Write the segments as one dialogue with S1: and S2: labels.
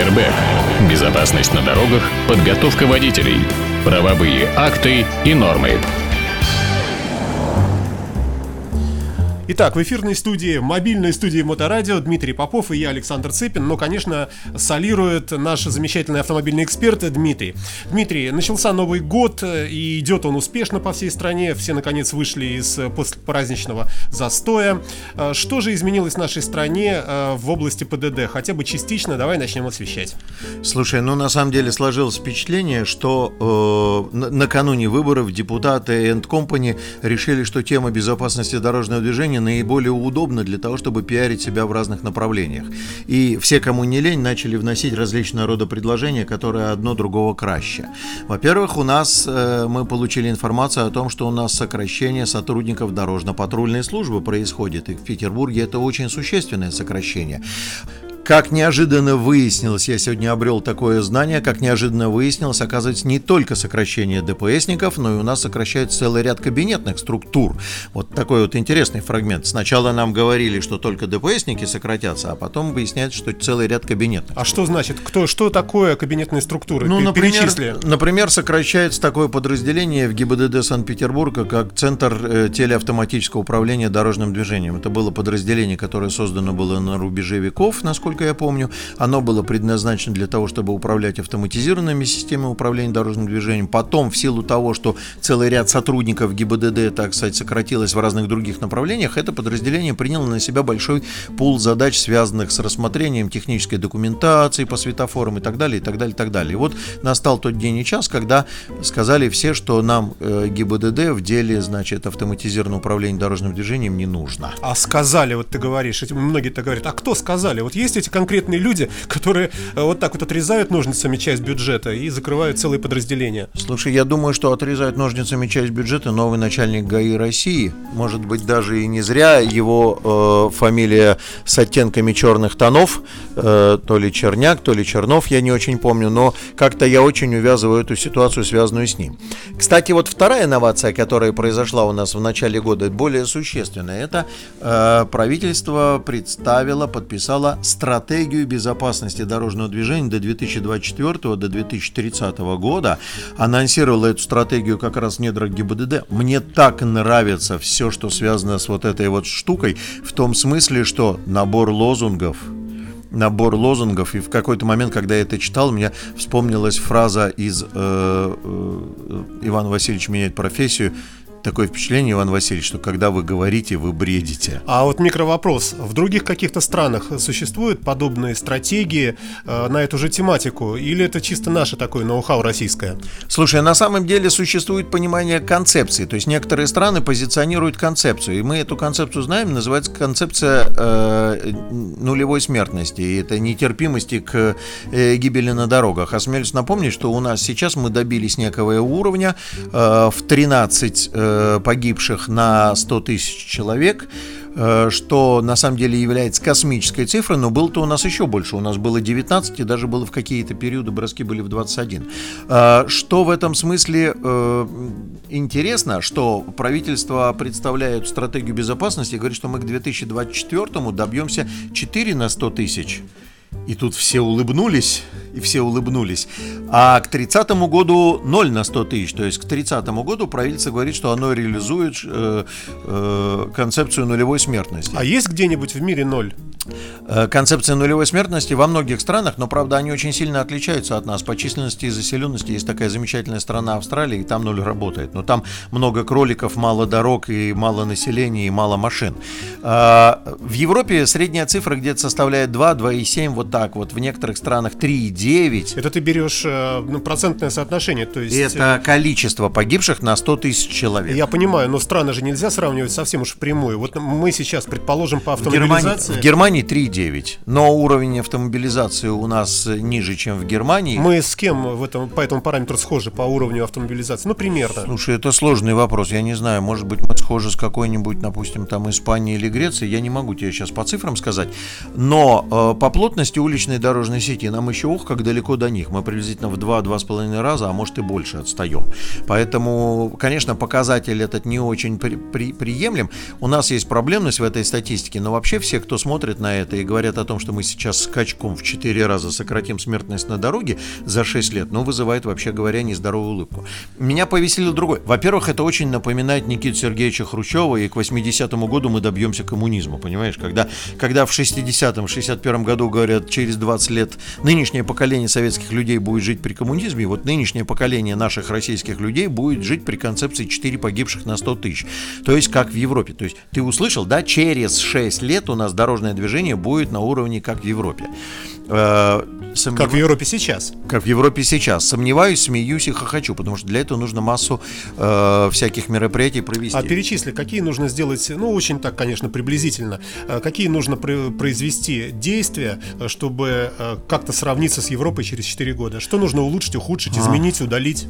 S1: Airbag. Безопасность на дорогах, подготовка водителей, правовые акты и нормы.
S2: Итак, в эфирной студии, мобильной студии Моторадио Дмитрий Попов и я, Александр Цыпин. Но, конечно, солирует наш замечательный автомобильный эксперт Дмитрий. Дмитрий, начался Новый год, и идет он успешно по всей стране. Все, наконец, вышли из послепраздничного застоя. А, что же изменилось в нашей стране а, в области ПДД? Хотя бы частично, давай начнем освещать.
S3: Слушай, ну, на самом деле сложилось впечатление, что э, накануне выборов депутаты End Company решили, что тема безопасности дорожного движения наиболее удобно для того, чтобы пиарить себя в разных направлениях. И все, кому не лень, начали вносить различного рода предложения, которые одно другого краще. Во-первых, у нас э, мы получили информацию о том, что у нас сокращение сотрудников дорожно-патрульной службы происходит. И в Петербурге это очень существенное сокращение. Как неожиданно выяснилось, я сегодня обрел такое знание, как неожиданно выяснилось, оказывается, не только сокращение ДПСников, но и у нас сокращается целый ряд кабинетных структур. Вот такой вот интересный фрагмент. Сначала нам говорили, что только ДПСники сократятся, а потом выясняется, что целый ряд кабинетов.
S2: А что значит? Кто, что такое кабинетные структуры?
S3: Ну, например, например, сокращается такое подразделение в ГИБДД Санкт-Петербурга, как Центр э, телеавтоматического управления дорожным движением. Это было подразделение, которое создано было на рубеже веков, насколько насколько я помню. Оно было предназначено для того, чтобы управлять автоматизированными системами управления дорожным движением. Потом, в силу того, что целый ряд сотрудников ГИБДД, так сказать, сократилось в разных других направлениях, это подразделение приняло на себя большой пул задач, связанных с рассмотрением технической документации по светофорам и так далее, и так далее, и так далее. И вот настал тот день и час, когда сказали все, что нам э, ГИБДД в деле, значит, автоматизированного управления дорожным движением не нужно.
S2: А сказали, вот ты говоришь, многие-то говорят, а кто сказали? Вот есть эти конкретные люди, которые э, вот так вот отрезают ножницами часть бюджета и закрывают целые подразделения.
S3: Слушай, я думаю, что отрезают ножницами часть бюджета новый начальник ГАИ России. Может быть, даже и не зря его э, фамилия с оттенками черных тонов, э, то ли Черняк, то ли Чернов, я не очень помню, но как-то я очень увязываю эту ситуацию, связанную с ним. Кстати, вот вторая инновация, которая произошла у нас в начале года, более существенная, это э, правительство представило, подписало стратегию стратегию безопасности дорожного движения до 2024 до 2030 года. Анонсировала эту стратегию как раз в недрах ГИБДД. Мне так нравится все, что связано с вот этой вот штукой, в том смысле, что набор лозунгов, набор лозунгов, и в какой-то момент, когда я это читал, мне вспомнилась фраза из э, э, «Иван Васильевич меняет профессию», такое впечатление, Иван Васильевич, что когда вы говорите, вы бредите.
S2: А вот микровопрос. В других каких-то странах существуют подобные стратегии э, на эту же тематику? Или это чисто наше такое ноу-хау российское?
S3: Слушай, на самом деле существует понимание концепции. То есть некоторые страны позиционируют концепцию. И мы эту концепцию знаем, называется концепция э, нулевой смертности. И это нетерпимости к э, гибели на дорогах. Осмелюсь напомнить, что у нас сейчас мы добились некого уровня э, в 13 э, Э, погибших на 100 тысяч человек, э, что на самом деле является космической цифрой, но было-то у нас еще больше. У нас было 19, и даже было в какие-то периоды броски были в 21. Э, что в этом смысле интересно, что правительство представляет стратегию безопасности и говорит, что мы к 2024 добьемся 4 на 100 тысяч. И тут все улыбнулись, и все улыбнулись. А к 30 году 0 на 100 тысяч. То есть к 30 году правительство говорит, что оно реализует э, э, концепцию нулевой смертности.
S2: А есть где-нибудь в мире ноль?
S3: Э, концепция нулевой смертности во многих странах, но, правда, они очень сильно отличаются от нас. По численности и заселенности есть такая замечательная страна Австралия, и там ноль работает. Но там много кроликов, мало дорог, и мало населения, и мало машин. А, в Европе средняя цифра где-то составляет 2, 2,7, вот так вот. В некоторых странах 3,9.
S2: Это ты берешь э, ну, процентное соотношение, то есть...
S3: Это э, количество погибших на 100 тысяч человек.
S2: Я понимаю, но страны же нельзя сравнивать совсем уж впрямую. Вот мы сейчас, предположим, по автомобилизации...
S3: В Германии, в Германии 3,9, но уровень автомобилизации у нас ниже, чем в Германии.
S2: Мы с кем в этом, по этому параметру схожи по уровню автомобилизации? Ну, примерно.
S3: Слушай, это сложный вопрос. Я не знаю, может быть, мы схожи с какой-нибудь, допустим, там Испанией или Грецией. Я не могу тебе сейчас по цифрам сказать. Но э, по плотности современности уличной дорожной сети нам еще ух, как далеко до них. Мы приблизительно в 2-2,5 раза, а может и больше отстаем. Поэтому, конечно, показатель этот не очень при, при, приемлем. У нас есть проблемность в этой статистике, но вообще все, кто смотрит на это и говорят о том, что мы сейчас скачком в 4 раза сократим смертность на дороге за 6 лет, ну, вызывает, вообще говоря, нездоровую улыбку. Меня повеселил другой. Во-первых, это очень напоминает Никиту Сергеевича Хрущева, и к 80-му году мы добьемся коммунизма, понимаешь? Когда, когда в 60-м, 61-м году говорят, через 20 лет нынешнее поколение советских людей будет жить при коммунизме, вот нынешнее поколение наших российских людей будет жить при концепции 4 погибших на 100 тысяч. То есть как в Европе. То есть ты услышал, да, через 6 лет у нас дорожное движение будет на уровне как в Европе.
S2: Э, сомнев... Как в Европе сейчас.
S3: Как в Европе сейчас. Сомневаюсь, смеюсь и хохочу, потому что для этого нужно массу э, всяких мероприятий провести.
S2: А перечисли, какие нужно сделать, ну, очень так, конечно, приблизительно, э, какие нужно произвести действия, э, чтобы э, как-то сравниться с Европой через 4 года? Что нужно улучшить, ухудшить, а. изменить, удалить?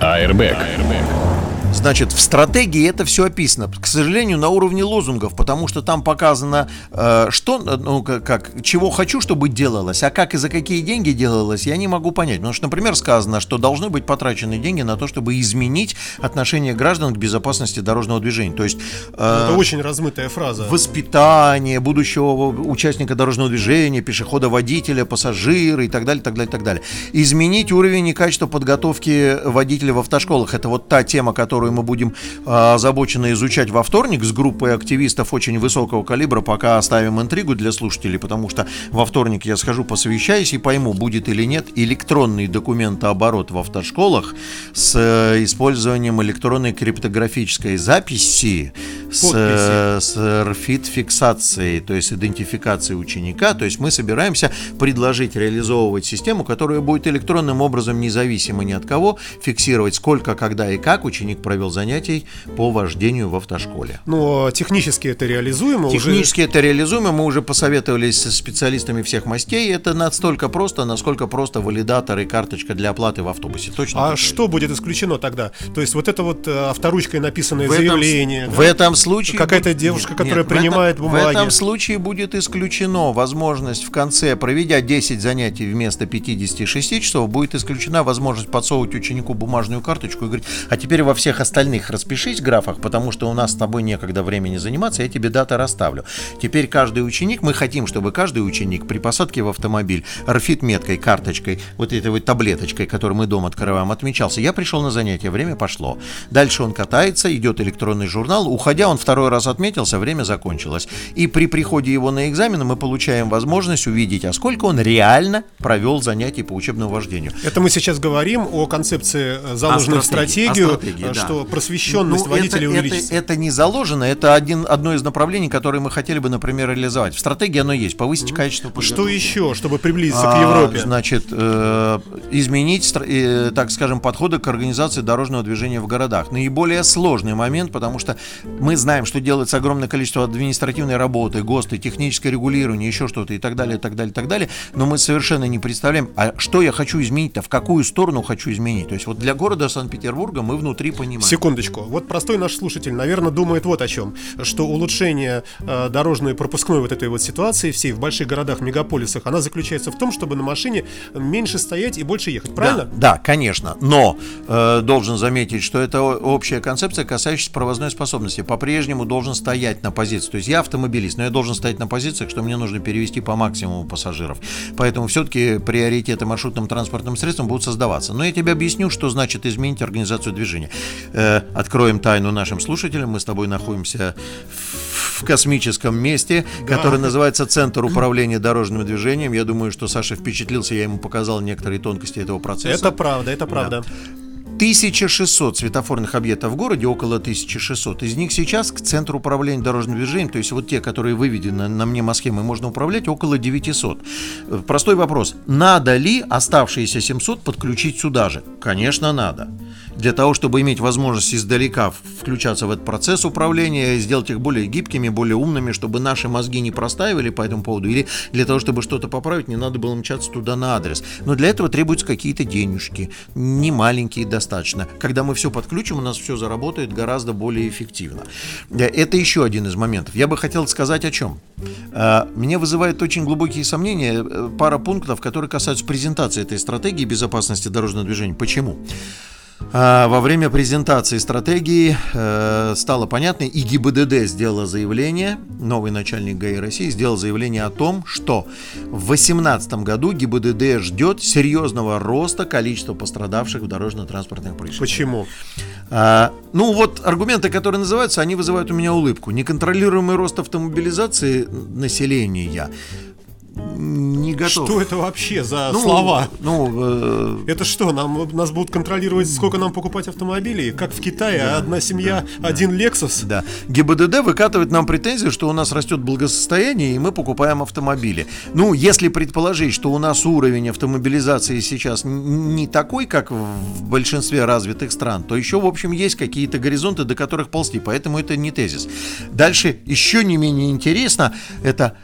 S1: Airbag. Airbag.
S3: Значит, в стратегии это все описано. К сожалению, на уровне лозунгов, потому что там показано, э, что, ну, как, чего хочу, чтобы делалось, а как и за какие деньги делалось, я не могу понять. Потому что, например, сказано, что должны быть потрачены деньги на то, чтобы изменить отношение граждан к безопасности дорожного движения. То есть...
S2: Э, это очень размытая фраза.
S3: Воспитание будущего участника дорожного движения, пешехода, водителя, пассажира и так далее, так далее, так далее. Изменить уровень и качество подготовки водителя в автошколах. Это вот та тема, которую которую мы будем а, озабоченно изучать во вторник. С группой активистов очень высокого калибра, пока оставим интригу для слушателей, потому что во вторник я схожу, посовещаюсь и пойму, будет или нет электронный документооборот в автошколах с э, использованием электронной криптографической записи с, э, с RFID-фиксацией, то есть идентификацией ученика. То есть мы собираемся предложить реализовывать систему, которая будет электронным образом независимо ни от кого фиксировать, сколько, когда и как ученик провел занятий по вождению в автошколе.
S2: Но технически это реализуемо?
S3: Технически уже... это реализуемо. Мы уже посоветовались с специалистами всех мастей. Это настолько просто, насколько просто валидатор и карточка для оплаты в автобусе. Точно.
S2: А что будет исключено тогда? То есть вот это вот э, авторучкой написанное в заявление.
S3: Этом, да? В этом случае...
S2: Какая-то девушка, нет, которая нет, принимает этом, бумаги.
S3: В этом случае будет исключено возможность в конце, проведя 10 занятий вместо 56 часов, будет исключена возможность подсовывать ученику бумажную карточку и говорить, а теперь во всех остальных распишись в графах, потому что у нас с тобой некогда времени заниматься, я тебе даты расставлю. Теперь каждый ученик, мы хотим, чтобы каждый ученик при посадке в автомобиль рфит меткой, карточкой, вот этой вот таблеточкой, которую мы дома открываем, отмечался. Я пришел на занятие, время пошло. Дальше он катается, идет электронный журнал. Уходя, он второй раз отметился, время закончилось. И при приходе его на экзамен мы получаем возможность увидеть, а сколько он реально провел занятий по учебному вождению.
S2: Это мы сейчас говорим о концепции, э, заложенной в стратегию, стратегии, что что просвещенность ну, водителей
S3: это, увеличится. Это, это не заложено, это один, одно из направлений, которые мы хотели бы, например, реализовать. В стратегии оно есть, повысить mm качество
S2: подготовки. Что еще, чтобы приблизиться а, к Европе?
S3: Значит, э, изменить, э, так скажем, подходы к организации дорожного движения в городах. Наиболее сложный момент, потому что мы знаем, что делается огромное количество административной работы, ГОСТы, техническое регулирование, еще что-то и так далее, и так далее, и так далее, но мы совершенно не представляем, а что я хочу изменить-то, в какую сторону хочу изменить. То есть вот для города Санкт-Петербурга мы внутри понимаем,
S2: Секундочку. Вот простой наш слушатель, наверное, думает вот о чем. Что улучшение э, дорожной пропускной вот этой вот ситуации всей в больших городах, мегаполисах, она заключается в том, чтобы на машине меньше стоять и больше ехать. Правильно?
S3: Да, да конечно. Но э, должен заметить, что это общая концепция, касающаяся провозной способности. По-прежнему должен стоять на позиции. То есть я автомобилист, но я должен стоять на позициях, что мне нужно перевести по максимуму пассажиров. Поэтому все-таки приоритеты маршрутным транспортным средствам будут создаваться. Но я тебе объясню, что значит изменить организацию движения. Э, откроем тайну нашим слушателям. Мы с тобой находимся в космическом месте, да. который называется Центр управления дорожным движением. Я думаю, что Саша впечатлился, я ему показал некоторые тонкости этого процесса.
S2: Это правда, это правда. Да.
S3: 1600 светофорных объектов в городе, около 1600. Из них сейчас к центру управления дорожным движением, то есть вот те, которые выведены на мнемосхемы, можно управлять, около 900. Простой вопрос. Надо ли оставшиеся 700 подключить сюда же? Конечно, надо для того, чтобы иметь возможность издалека включаться в этот процесс управления, сделать их более гибкими, более умными, чтобы наши мозги не простаивали по этому поводу, или для того, чтобы что-то поправить, не надо было мчаться туда на адрес. Но для этого требуются какие-то денежки, не маленькие достаточно достаточно. Когда мы все подключим, у нас все заработает гораздо более эффективно. Э, это еще один из моментов. Я бы хотел сказать о чем. Э, меня вызывает очень глубокие сомнения пара пунктов, которые касаются презентации этой стратегии безопасности дорожного движения. Почему? А, во время презентации стратегии э, стало понятно, и ГИБДД сделала заявление, новый начальник ГАИ России сделал заявление о том, что в 2018 году ГИБДД ждет серьезного роста количества пострадавших в дорожно-транспортных происшествиях.
S2: Почему?
S3: А, ну вот аргументы, которые называются, они вызывают у меня улыбку. Неконтролируемый рост автомобилизации населения не готов.
S2: Что это вообще за ну, слова?
S3: Ну,
S2: э... это что, нам нас будут контролировать, сколько нам покупать автомобилей? Как в Китае, да. одна семья, да. один Lexus?
S3: Да. ГИБДД выкатывает нам претензию, что у нас растет благосостояние, и мы покупаем автомобили. Ну, если предположить, что у нас уровень автомобилизации сейчас не такой, как в большинстве развитых стран, то еще, в общем, есть какие-то горизонты, до которых ползти, поэтому это не тезис. Дальше еще не менее интересно, это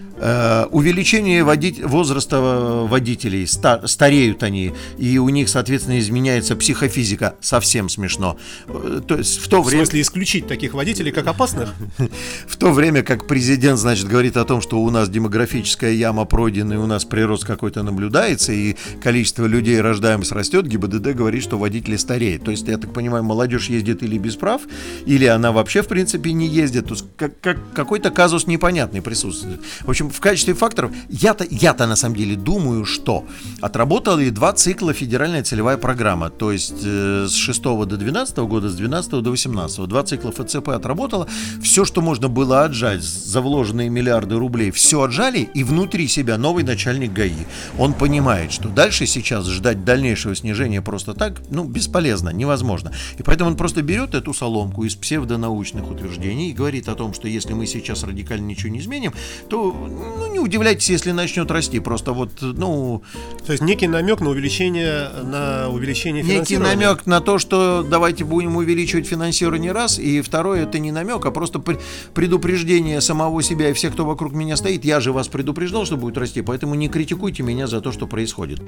S3: увеличение водить, возраста водителей, стар, стареют они, и у них, соответственно, изменяется психофизика. Совсем смешно.
S2: Э, то есть в то время... В смысле исключить таких водителей как опасных?
S3: В то время как президент, значит, говорит о том, что у нас демографическая яма пройдена, и у нас прирост какой-то наблюдается, и количество людей рождаемость растет, ГИБДД говорит, что водители стареют. То есть, я так понимаю, молодежь ездит или без прав, или она вообще, в принципе, не ездит. То есть, как, как, какой-то казус непонятный присутствует. В общем, в качестве факторов, я-то, я-то на самом деле думаю, что отработали два цикла федеральная целевая программа, то есть э, с 6 до 12 года, с 12 до 18. Два цикла ФЦП отработала, все, что можно было отжать за вложенные миллиарды рублей, все отжали, и внутри себя новый начальник ГАИ. Он понимает, что дальше сейчас ждать дальнейшего снижения просто так, ну, бесполезно, невозможно. И поэтому он просто берет эту соломку из псевдонаучных утверждений и говорит о том, что если мы сейчас радикально ничего не изменим, то ну, не удивляйтесь, если начнет расти. Просто вот, ну...
S2: То есть некий намек на увеличение, на увеличение
S3: Некий намек на то, что давайте будем увеличивать финансирование раз. И второе, это не намек, а просто предупреждение самого себя и всех, кто вокруг меня стоит. Я же вас предупреждал, что будет расти, поэтому не критикуйте меня за то, что происходит.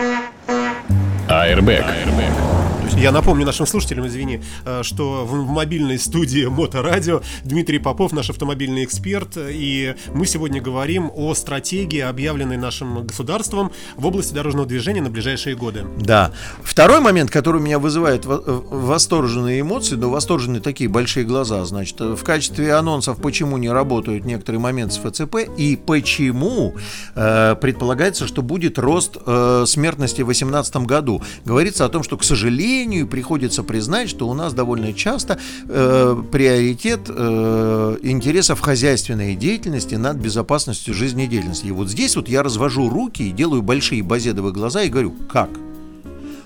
S1: Airbag. Airbag.
S2: Я напомню нашим слушателям, извини, э, что в мобильной студии Моторадио Дмитрий Попов, наш автомобильный эксперт, и мы сегодня говорим о стратегии, объявленной нашим государством в области дорожного движения на ближайшие годы.
S3: Да. Второй момент, который меня вызывает э, восторженные эмоции, но восторженные такие большие глаза, значит, в качестве анонсов, почему не работают некоторые моменты с ФЦП и почему э, предполагается, что будет рост э, смертности в 2018 году. Говорится о том, что, к сожалению, сожалению, приходится признать, что у нас довольно часто э, приоритет э, интересов хозяйственной деятельности над безопасностью жизнедеятельности. И вот здесь вот я развожу руки и делаю большие базедовые глаза и говорю, как?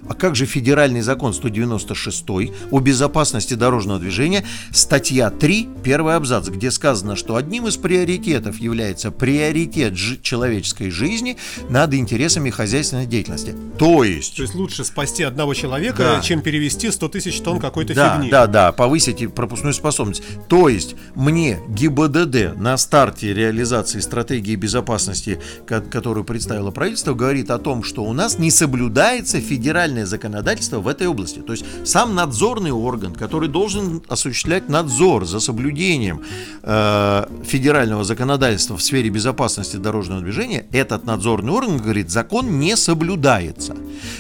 S3: А как же федеральный закон 196 о безопасности дорожного движения, статья 3, первый абзац, где сказано, что одним из приоритетов является приоритет человеческой жизни над интересами хозяйственной деятельности. То есть...
S2: То есть лучше спасти одного человека, да. чем перевести 100 тысяч тонн какой-то
S3: да,
S2: фигни.
S3: Да, да, повысить пропускную способность. То есть мне ГИБДД на старте реализации стратегии безопасности, которую представило правительство, говорит о том, что у нас не соблюдается федеральный федеральное законодательство в этой области. То есть сам надзорный орган, который должен осуществлять надзор за соблюдением э, федерального законодательства в сфере безопасности дорожного движения, этот надзорный орган говорит, закон не соблюдается.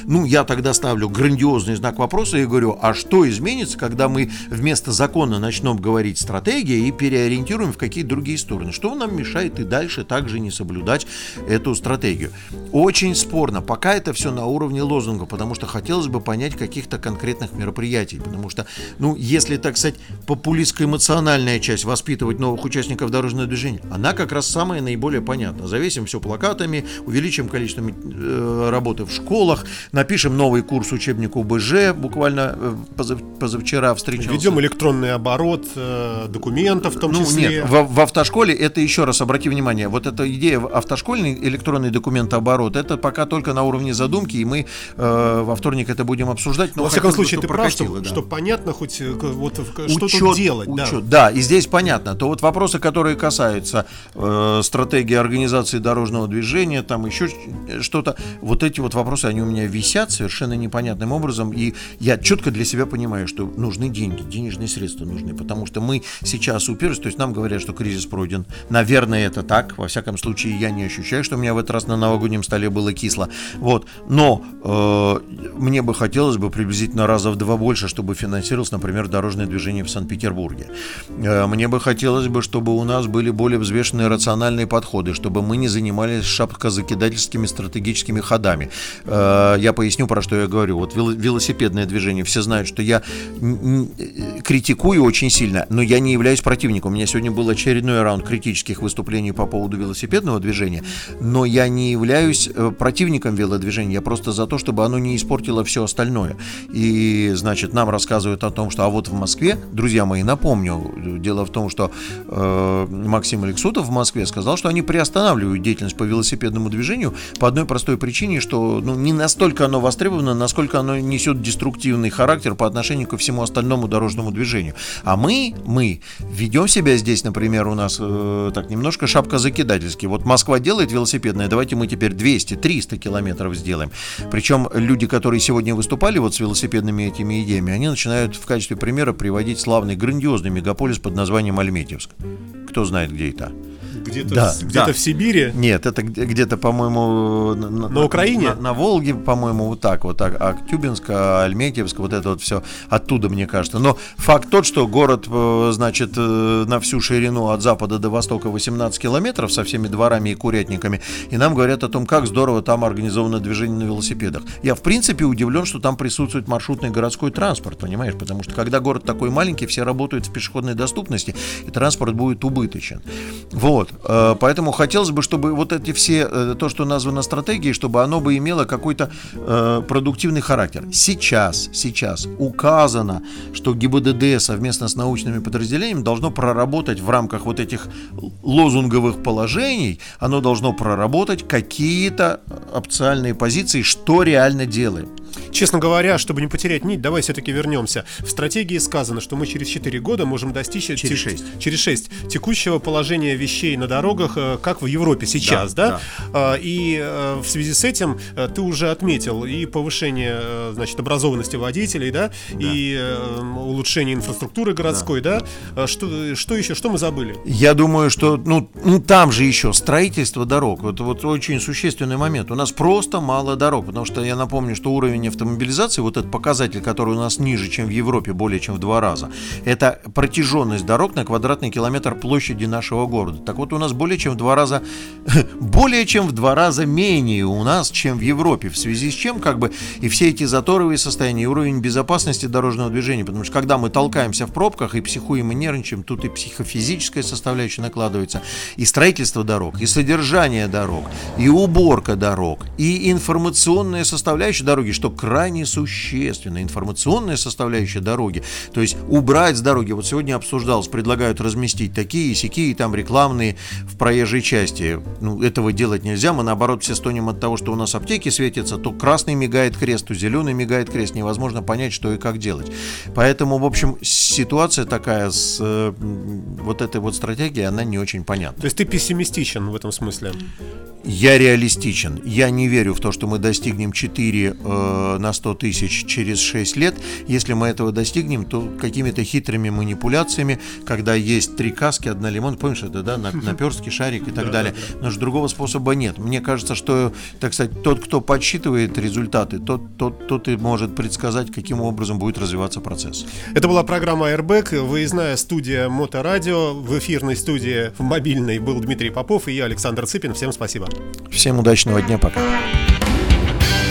S3: Ну, я тогда ставлю грандиозный знак вопроса и говорю, а что изменится, когда мы вместо закона начнем говорить стратегия и переориентируем в какие-то другие стороны? Что нам мешает и дальше также не соблюдать эту стратегию? Очень спорно. Пока это все на уровне лозунга, потому что хотелось бы понять каких-то конкретных мероприятий, потому что, ну, если, так сказать, популистско-эмоциональная часть воспитывать новых участников дорожного движения, она как раз самая наиболее понятна. Завесим все плакатами, увеличим количество э, работы в школах, напишем новый курс учебника УБЖ, буквально э, позав, позавчера встречался.
S2: Ведем электронный оборот э, документов в том ну, числе.
S3: Нет, в, в автошколе это еще раз обрати внимание, вот эта идея автошкольный электронный документооборот, это пока только на уровне задумки, и мы э, в вторник это будем обсуждать.
S2: Но, во всяком случае, ты прав, что, да. что понятно хоть э, вот, что
S3: учет,
S2: тут делать.
S3: Учет, да. да, и здесь понятно. То вот вопросы, которые касаются э, стратегии организации дорожного движения, там еще что-то, вот эти вот вопросы, они у меня висят совершенно непонятным образом, и я четко для себя понимаю, что нужны деньги, денежные средства нужны, потому что мы сейчас уперлись, то есть нам говорят, что кризис пройден. Наверное, это так. Во всяком случае, я не ощущаю, что у меня в этот раз на новогоднем столе было кисло. Вот. Но э, мне бы хотелось бы приблизительно раза в два больше, чтобы финансировалось, например, дорожное движение в Санкт-Петербурге. Э, мне бы хотелось бы, чтобы у нас были более взвешенные рациональные подходы, чтобы мы не занимались шапкозакидательскими стратегическими ходами. Э, я поясню, про что я говорю. Вот велосипедное движение. Все знают, что я критикую очень сильно, но я не являюсь противником. У меня сегодня был очередной раунд критических выступлений по поводу велосипедного движения, но я не являюсь э, противником велодвижения. Я просто за то, чтобы оно не испортило все остальное. И, значит, нам рассказывают о том, что а вот в Москве, друзья мои, напомню, дело в том, что э, Максим Алексутов в Москве сказал, что они приостанавливают деятельность по велосипедному движению по одной простой причине, что ну, не настолько оно востребовано, насколько оно несет деструктивный характер по отношению ко всему остальному дорожному движению. А мы, мы ведем себя здесь, например, у нас э, так немножко шапка закидательски. Вот Москва делает велосипедное, давайте мы теперь 200-300 километров сделаем. Причем люди, которые сегодня выступали вот с велосипедными этими идеями, они начинают в качестве примера приводить славный, грандиозный мегаполис под названием Альметьевск. Кто знает, где это?
S2: Где-то да, в, где да. в Сибири?
S3: Нет, это где-то, по-моему,
S2: на, на Украине?
S3: На, на Волге, по-моему, вот так вот. А, Актюбинск, Альметьевск, вот это вот все оттуда, мне кажется. Но факт тот, что город, э, значит, э, на всю ширину от запада до востока 18 километров со всеми дворами и курятниками, и нам говорят о том, как здорово там организовано движение на велосипедах. Я, в принципе, удивлен, что там присутствует маршрутный городской транспорт, понимаешь? Потому что, когда город такой маленький, все работают в пешеходной доступности, и транспорт будет убыточен. Вот. Э, поэтому хотелось бы, чтобы вот эти все, э, то, что названо стратегией, чтобы оно бы имело какой-то э, продуктивный характер. Сейчас, сейчас указано, что ГИБДД совместно с научными подразделениями должно проработать в рамках вот этих лозунговых положений, оно должно проработать какие-то опциальные позиции, что реально делаем.
S2: Честно говоря, чтобы не потерять нить, давай все-таки вернемся. В стратегии сказано, что мы через 4 года можем достичь
S3: через 6,
S2: через 6 текущего положения вещей на дорогах, э, как в Европе сейчас, да? да? да. И э, в связи с этим э, ты уже отметил и повышение, значит, образованности водителей, да, да. и улучшение инфраструктуры городской, да. да? Что, что еще, что мы забыли?
S3: Я думаю, что, ну, ну там же еще строительство дорог, вот, вот очень существенный момент. У нас просто мало дорог, потому что я напомню, что уровень автомобилизации, вот этот показатель, который у нас ниже, чем в Европе, более чем в два раза, это протяженность дорог на квадратный километр площади нашего города. Так вот, у нас более чем в два раза, более чем в два раза менее у нас, чем в Европе, в связи с чем, как бы, и все эти заторовые состояния, и уровень безопасности дорожного движения, потому что когда мы толкаемся в пробках и психуем и нервничаем, тут и психофизическая составляющая накладывается, и строительство дорог, и содержание дорог, и уборка дорог, и информационная составляющая дороги, что крайне существенная информационная составляющая дороги. То есть убрать с дороги, вот сегодня обсуждалось, предлагают разместить такие, сякие, там рекламные в проезжей части. Ну, этого делать нельзя, мы наоборот все стонем от того, что у нас аптеки светятся, то красный мигает крест, то зеленый мигает крест, невозможно понять, что и как делать. Поэтому, в общем, ситуация такая с э, вот этой вот стратегией, она не очень понятна.
S2: То есть ты пессимистичен в этом смысле?
S3: Я реалистичен. Я не верю в то, что мы достигнем 4 э, на 100 тысяч через 6 лет. Если мы этого достигнем, то какими-то хитрыми манипуляциями, когда есть три каски, одна лимон, помнишь это, да, наперстки, шарик и так далее. Но же другого способа нет. Мне кажется, что, так сказать, тот, кто подсчитывает результаты, тот, тот, тот и может предсказать, каким образом будет развиваться процесс.
S2: Это была программа Airbag, выездная студия Моторадио. В эфирной студии в мобильной был Дмитрий Попов и я, Александр Цыпин. Всем спасибо.
S3: Всем удачного дня, пока.